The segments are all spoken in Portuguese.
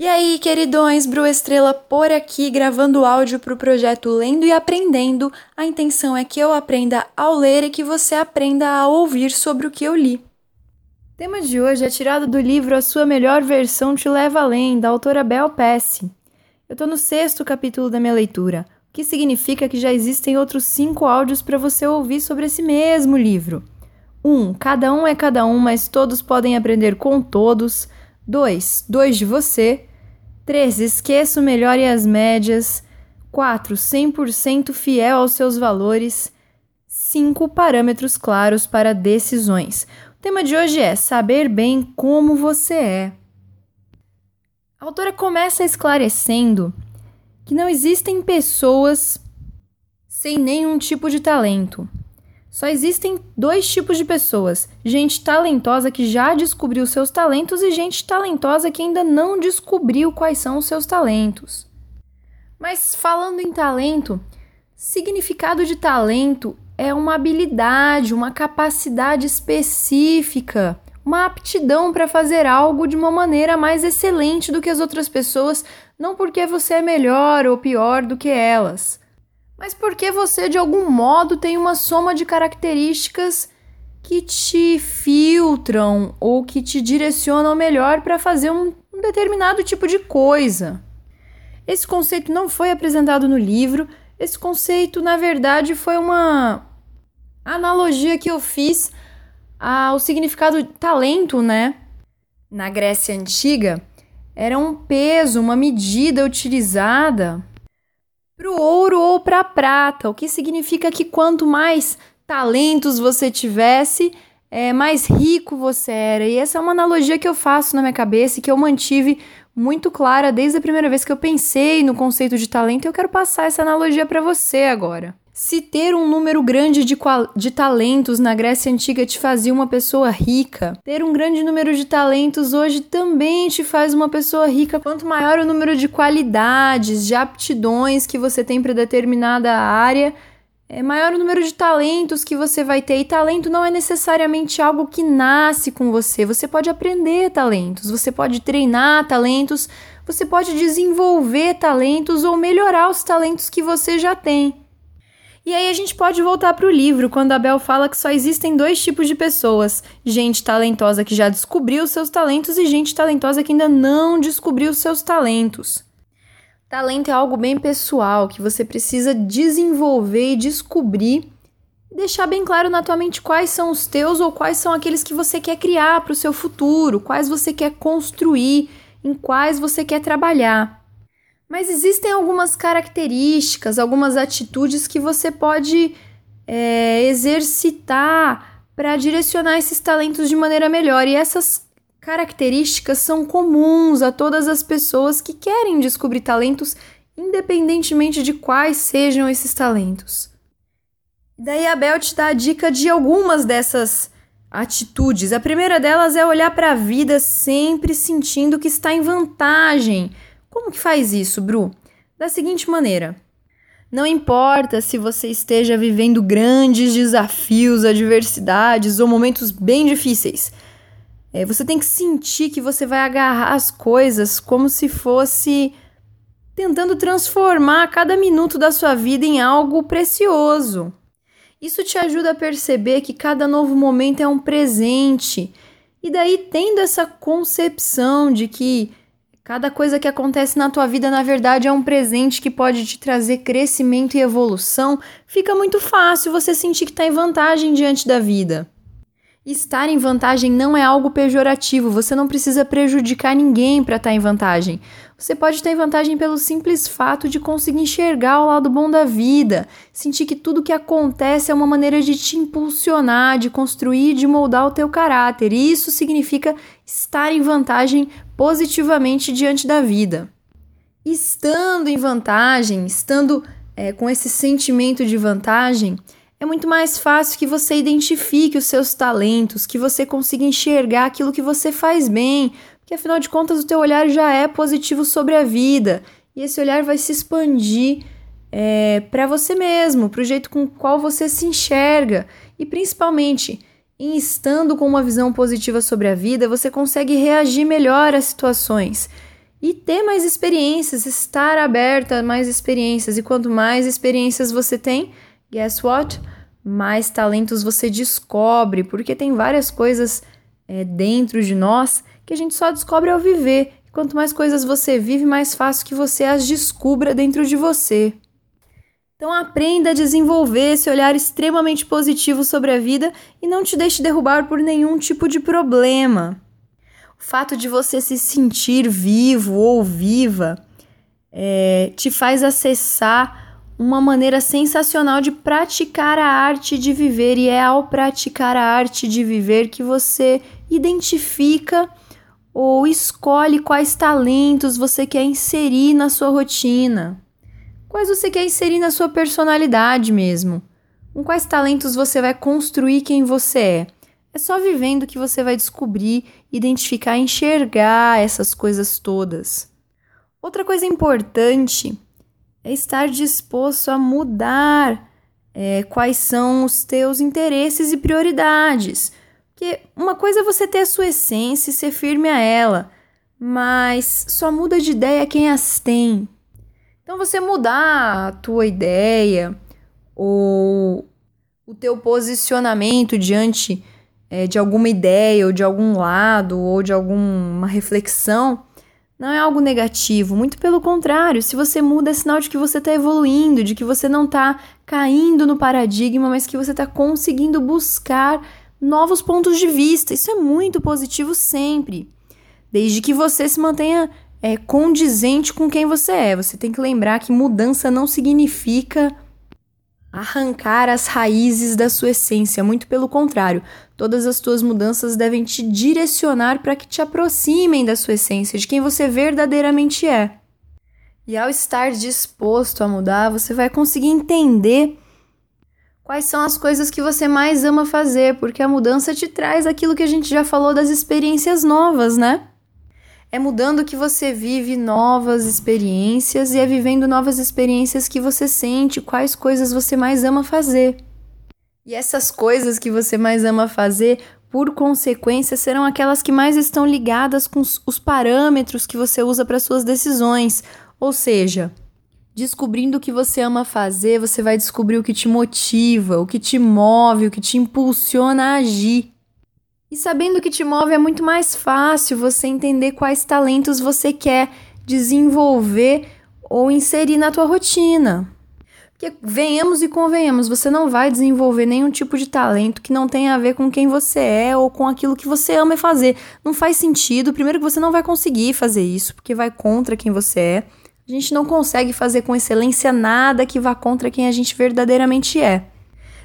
E aí, queridões, Bru Estrela por aqui gravando áudio para o projeto Lendo e Aprendendo. A intenção é que eu aprenda ao ler e que você aprenda a ouvir sobre o que eu li. O tema de hoje é tirado do livro A Sua Melhor Versão Te Leva Além, da autora Bel Pesce. Eu estou no sexto capítulo da minha leitura, o que significa que já existem outros cinco áudios para você ouvir sobre esse mesmo livro. 1. Um, cada um é cada um, mas todos podem aprender com todos. 2. Dois de você. 3. Esqueça o melhor e as médias. 4. 100% fiel aos seus valores. 5. Parâmetros claros para decisões. O tema de hoje é saber bem como você é. A autora começa esclarecendo que não existem pessoas sem nenhum tipo de talento. Só existem dois tipos de pessoas: gente talentosa que já descobriu seus talentos e gente talentosa que ainda não descobriu quais são os seus talentos. Mas falando em talento, significado de talento é uma habilidade, uma capacidade específica, uma aptidão para fazer algo de uma maneira mais excelente do que as outras pessoas, não porque você é melhor ou pior do que elas mas porque você de algum modo tem uma soma de características que te filtram ou que te direcionam melhor para fazer um, um, determinado tipo de coisa. Esse conceito não foi apresentado no livro, esse conceito, na verdade, foi uma analogia que eu fiz ao significado talento, né? Na Grécia Antiga, era um peso, uma medida utilizada para o ouro ou para a prata, o que significa que quanto mais talentos você tivesse, é, mais rico você era. E essa é uma analogia que eu faço na minha cabeça e que eu mantive muito clara desde a primeira vez que eu pensei no conceito de talento. Eu quero passar essa analogia para você agora. Se ter um número grande de, de talentos na Grécia Antiga te fazia uma pessoa rica, ter um grande número de talentos hoje também te faz uma pessoa rica. Quanto maior o número de qualidades, de aptidões que você tem para determinada área, é maior o número de talentos que você vai ter. E talento não é necessariamente algo que nasce com você. Você pode aprender talentos, você pode treinar talentos, você pode desenvolver talentos ou melhorar os talentos que você já tem. E aí a gente pode voltar para o livro, quando a Bel fala que só existem dois tipos de pessoas: gente talentosa que já descobriu seus talentos e gente talentosa que ainda não descobriu seus talentos. Talento é algo bem pessoal que você precisa desenvolver e descobrir e deixar bem claro na tua mente quais são os teus ou quais são aqueles que você quer criar para o seu futuro, quais você quer construir, em quais você quer trabalhar. Mas existem algumas características, algumas atitudes que você pode é, exercitar para direcionar esses talentos de maneira melhor. E essas características são comuns a todas as pessoas que querem descobrir talentos, independentemente de quais sejam esses talentos. Daí a Bel te dá a dica de algumas dessas atitudes. A primeira delas é olhar para a vida sempre sentindo que está em vantagem como que faz isso, Bru? Da seguinte maneira: não importa se você esteja vivendo grandes desafios, adversidades ou momentos bem difíceis. É, você tem que sentir que você vai agarrar as coisas como se fosse tentando transformar cada minuto da sua vida em algo precioso. Isso te ajuda a perceber que cada novo momento é um presente. E daí, tendo essa concepção de que Cada coisa que acontece na tua vida, na verdade, é um presente que pode te trazer crescimento e evolução. Fica muito fácil você sentir que está em vantagem diante da vida. Estar em vantagem não é algo pejorativo, você não precisa prejudicar ninguém para estar tá em vantagem. Você pode estar em vantagem pelo simples fato de conseguir enxergar o lado bom da vida, sentir que tudo que acontece é uma maneira de te impulsionar, de construir, de moldar o teu caráter. Isso significa estar em vantagem positivamente diante da vida. Estando em vantagem, estando é, com esse sentimento de vantagem, é muito mais fácil que você identifique os seus talentos, que você consiga enxergar aquilo que você faz bem, porque afinal de contas o teu olhar já é positivo sobre a vida e esse olhar vai se expandir é, para você mesmo, para o jeito com o qual você se enxerga e principalmente em estando com uma visão positiva sobre a vida, você consegue reagir melhor às situações. e ter mais experiências, estar aberta a mais experiências. E quanto mais experiências você tem, guess what? Mais talentos você descobre, porque tem várias coisas é, dentro de nós que a gente só descobre ao viver. Quanto mais coisas você vive, mais fácil que você as descubra dentro de você. Então aprenda a desenvolver esse olhar extremamente positivo sobre a vida e não te deixe derrubar por nenhum tipo de problema. O fato de você se sentir vivo ou viva é, te faz acessar uma maneira sensacional de praticar a arte de viver, e é ao praticar a arte de viver que você identifica ou escolhe quais talentos você quer inserir na sua rotina. Quais você quer inserir na sua personalidade mesmo? Com quais talentos você vai construir quem você é? É só vivendo que você vai descobrir, identificar, enxergar essas coisas todas. Outra coisa importante é estar disposto a mudar é, quais são os teus interesses e prioridades. Porque uma coisa é você ter a sua essência e ser firme a ela, mas só muda de ideia quem as tem. Então você mudar a tua ideia ou o teu posicionamento diante é, de alguma ideia ou de algum lado ou de alguma reflexão não é algo negativo, muito pelo contrário, se você muda é sinal de que você está evoluindo, de que você não está caindo no paradigma, mas que você está conseguindo buscar novos pontos de vista. Isso é muito positivo sempre, desde que você se mantenha é, condizente com quem você é. Você tem que lembrar que mudança não significa arrancar as raízes da sua essência, muito pelo contrário. Todas as tuas mudanças devem te direcionar para que te aproximem da sua essência, de quem você verdadeiramente é. E ao estar disposto a mudar, você vai conseguir entender quais são as coisas que você mais ama fazer, porque a mudança te traz aquilo que a gente já falou das experiências novas, né? É mudando que você vive novas experiências e é vivendo novas experiências que você sente quais coisas você mais ama fazer. E essas coisas que você mais ama fazer, por consequência, serão aquelas que mais estão ligadas com os parâmetros que você usa para suas decisões. Ou seja, descobrindo o que você ama fazer, você vai descobrir o que te motiva, o que te move, o que te impulsiona a agir. E sabendo o que te move é muito mais fácil você entender quais talentos você quer desenvolver ou inserir na tua rotina. Porque venhamos e convenhamos, você não vai desenvolver nenhum tipo de talento que não tenha a ver com quem você é ou com aquilo que você ama fazer. Não faz sentido. Primeiro que você não vai conseguir fazer isso, porque vai contra quem você é. A gente não consegue fazer com excelência nada que vá contra quem a gente verdadeiramente é.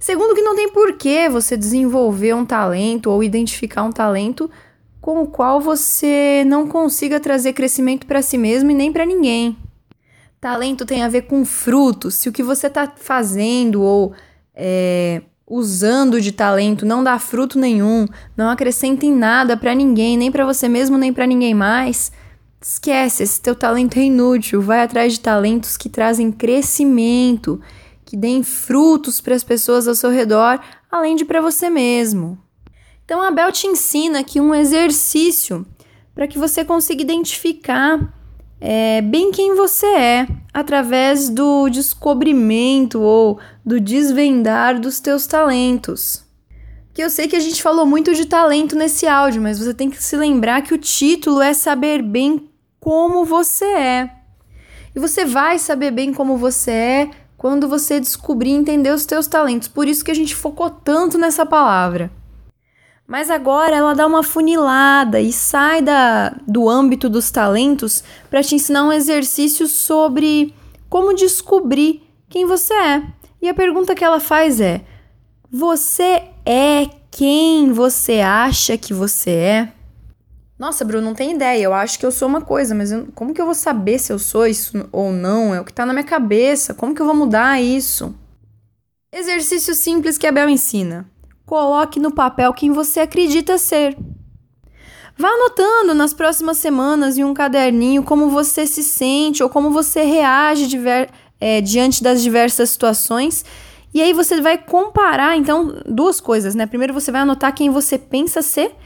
Segundo, que não tem porquê você desenvolver um talento ou identificar um talento com o qual você não consiga trazer crescimento para si mesmo e nem para ninguém. Talento tem a ver com frutos. Se o que você está fazendo ou é, usando de talento não dá fruto nenhum, não acrescenta em nada para ninguém, nem para você mesmo, nem para ninguém mais, esquece, esse teu talento é inútil. Vai atrás de talentos que trazem crescimento que deem frutos para as pessoas ao seu redor, além de para você mesmo. Então a Bel te ensina aqui um exercício para que você consiga identificar é, bem quem você é através do descobrimento ou do desvendar dos teus talentos. Que eu sei que a gente falou muito de talento nesse áudio, mas você tem que se lembrar que o título é saber bem como você é. E você vai saber bem como você é quando você descobrir e entender os teus talentos. Por isso que a gente focou tanto nessa palavra. Mas agora ela dá uma funilada e sai da, do âmbito dos talentos para te ensinar um exercício sobre como descobrir quem você é. E a pergunta que ela faz é: Você é quem você acha que você é? Nossa, Bruno, não tem ideia. Eu acho que eu sou uma coisa, mas eu, como que eu vou saber se eu sou isso ou não? É o que tá na minha cabeça. Como que eu vou mudar isso? Exercício simples que a Bel ensina. Coloque no papel quem você acredita ser. Vá anotando nas próximas semanas em um caderninho como você se sente ou como você reage diver, é, diante das diversas situações. E aí você vai comparar, então, duas coisas, né? Primeiro você vai anotar quem você pensa ser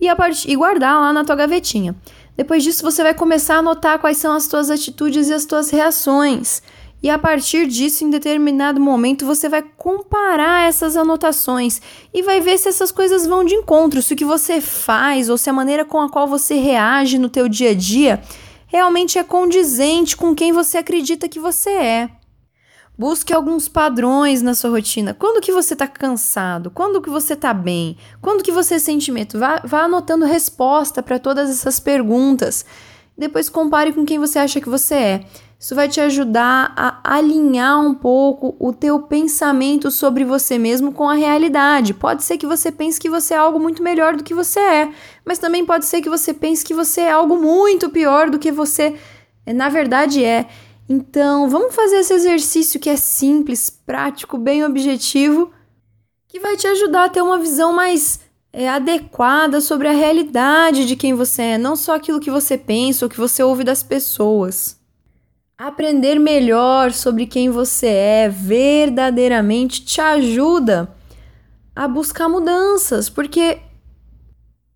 e, part... e guardar lá na tua gavetinha. Depois disso, você vai começar a notar quais são as suas atitudes e as suas reações. E a partir disso, em determinado momento, você vai comparar essas anotações e vai ver se essas coisas vão de encontro, se o que você faz ou se a maneira com a qual você reage no teu dia a dia realmente é condizente com quem você acredita que você é. Busque alguns padrões na sua rotina. Quando que você está cansado? Quando que você está bem? Quando que você sente medo? Vá, vá anotando resposta para todas essas perguntas. Depois compare com quem você acha que você é. Isso vai te ajudar a alinhar um pouco o teu pensamento sobre você mesmo com a realidade. Pode ser que você pense que você é algo muito melhor do que você é, mas também pode ser que você pense que você é algo muito pior do que você na verdade é. Então, vamos fazer esse exercício que é simples, prático, bem objetivo, que vai te ajudar a ter uma visão mais é, adequada sobre a realidade de quem você é, não só aquilo que você pensa ou que você ouve das pessoas. Aprender melhor sobre quem você é verdadeiramente te ajuda a buscar mudanças, porque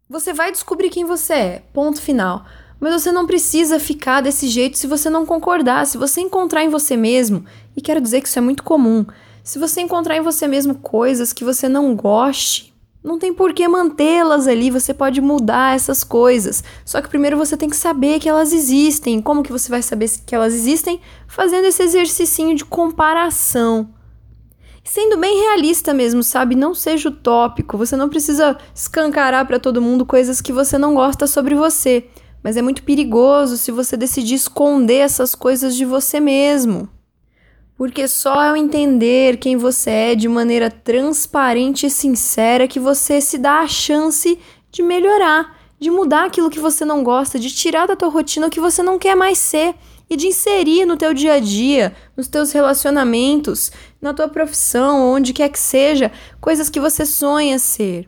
você vai descobrir quem você é, ponto final. Mas você não precisa ficar desse jeito se você não concordar. Se você encontrar em você mesmo, e quero dizer que isso é muito comum, se você encontrar em você mesmo coisas que você não goste, não tem por que mantê-las ali, você pode mudar essas coisas. Só que primeiro você tem que saber que elas existem. Como que você vai saber que elas existem? Fazendo esse exercício de comparação. Sendo bem realista mesmo, sabe? Não seja utópico. Você não precisa escancarar para todo mundo coisas que você não gosta sobre você. Mas é muito perigoso se você decidir esconder essas coisas de você mesmo. Porque só ao entender quem você é de maneira transparente e sincera que você se dá a chance de melhorar, de mudar aquilo que você não gosta, de tirar da tua rotina o que você não quer mais ser e de inserir no teu dia a dia, nos teus relacionamentos, na tua profissão, onde quer que seja, coisas que você sonha ser.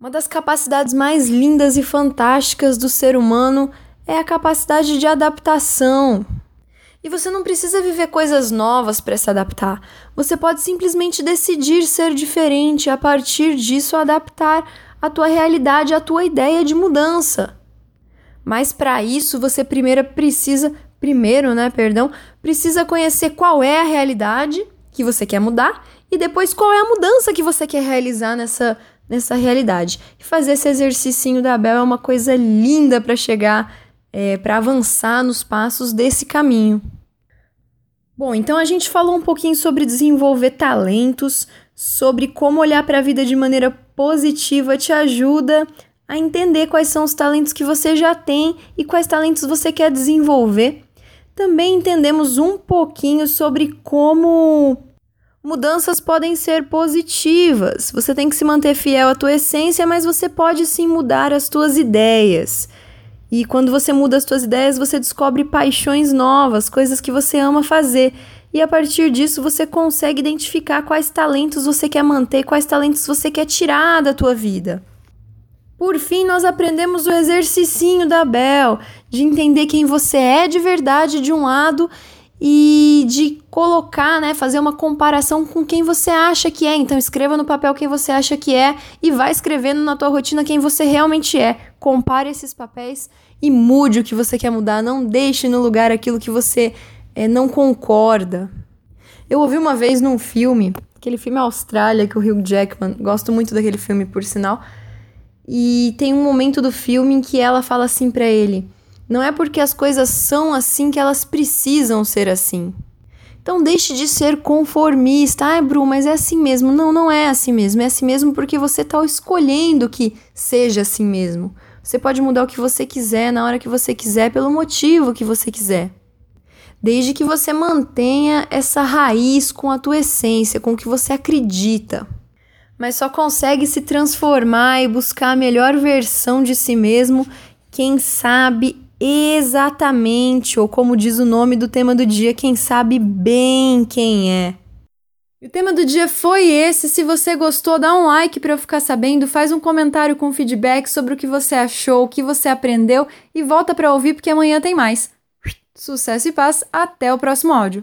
Uma das capacidades mais lindas e fantásticas do ser humano é a capacidade de adaptação. E você não precisa viver coisas novas para se adaptar. Você pode simplesmente decidir ser diferente e a partir disso adaptar a tua realidade, a tua ideia de mudança. Mas para isso você primeiro precisa, primeiro, né, perdão, precisa conhecer qual é a realidade que você quer mudar e depois qual é a mudança que você quer realizar nessa nessa realidade. E fazer esse exercício da Bel é uma coisa linda para chegar é, para avançar nos passos desse caminho. Bom, então a gente falou um pouquinho sobre desenvolver talentos, sobre como olhar para a vida de maneira positiva te ajuda a entender quais são os talentos que você já tem e quais talentos você quer desenvolver. Também entendemos um pouquinho sobre como mudanças podem ser positivas. Você tem que se manter fiel à tua essência, mas você pode sim mudar as tuas ideias. E quando você muda as suas ideias, você descobre paixões novas, coisas que você ama fazer. E a partir disso você consegue identificar quais talentos você quer manter, quais talentos você quer tirar da tua vida. Por fim, nós aprendemos o exercicinho da Bel, de entender quem você é de verdade de um lado e de colocar, né, fazer uma comparação com quem você acha que é. Então escreva no papel quem você acha que é e vai escrevendo na tua rotina quem você realmente é. Compare esses papéis e mude o que você quer mudar. Não deixe no lugar aquilo que você é, não concorda. Eu ouvi uma vez num filme, aquele filme Austrália, que o Hugh Jackman, gosto muito daquele filme por sinal. E tem um momento do filme em que ela fala assim para ele: não é porque as coisas são assim que elas precisam ser assim. Então deixe de ser conformista. Ai, Bru, mas é assim mesmo. Não, não é assim mesmo. É assim mesmo porque você está escolhendo que seja assim mesmo. Você pode mudar o que você quiser na hora que você quiser, pelo motivo que você quiser. Desde que você mantenha essa raiz com a tua essência, com o que você acredita. Mas só consegue se transformar e buscar a melhor versão de si mesmo quem sabe exatamente, ou como diz o nome do tema do dia, quem sabe bem quem é. E o tema do dia foi esse. Se você gostou, dá um like para eu ficar sabendo, faz um comentário com feedback sobre o que você achou, o que você aprendeu e volta para ouvir porque amanhã tem mais. Sucesso e paz, até o próximo áudio.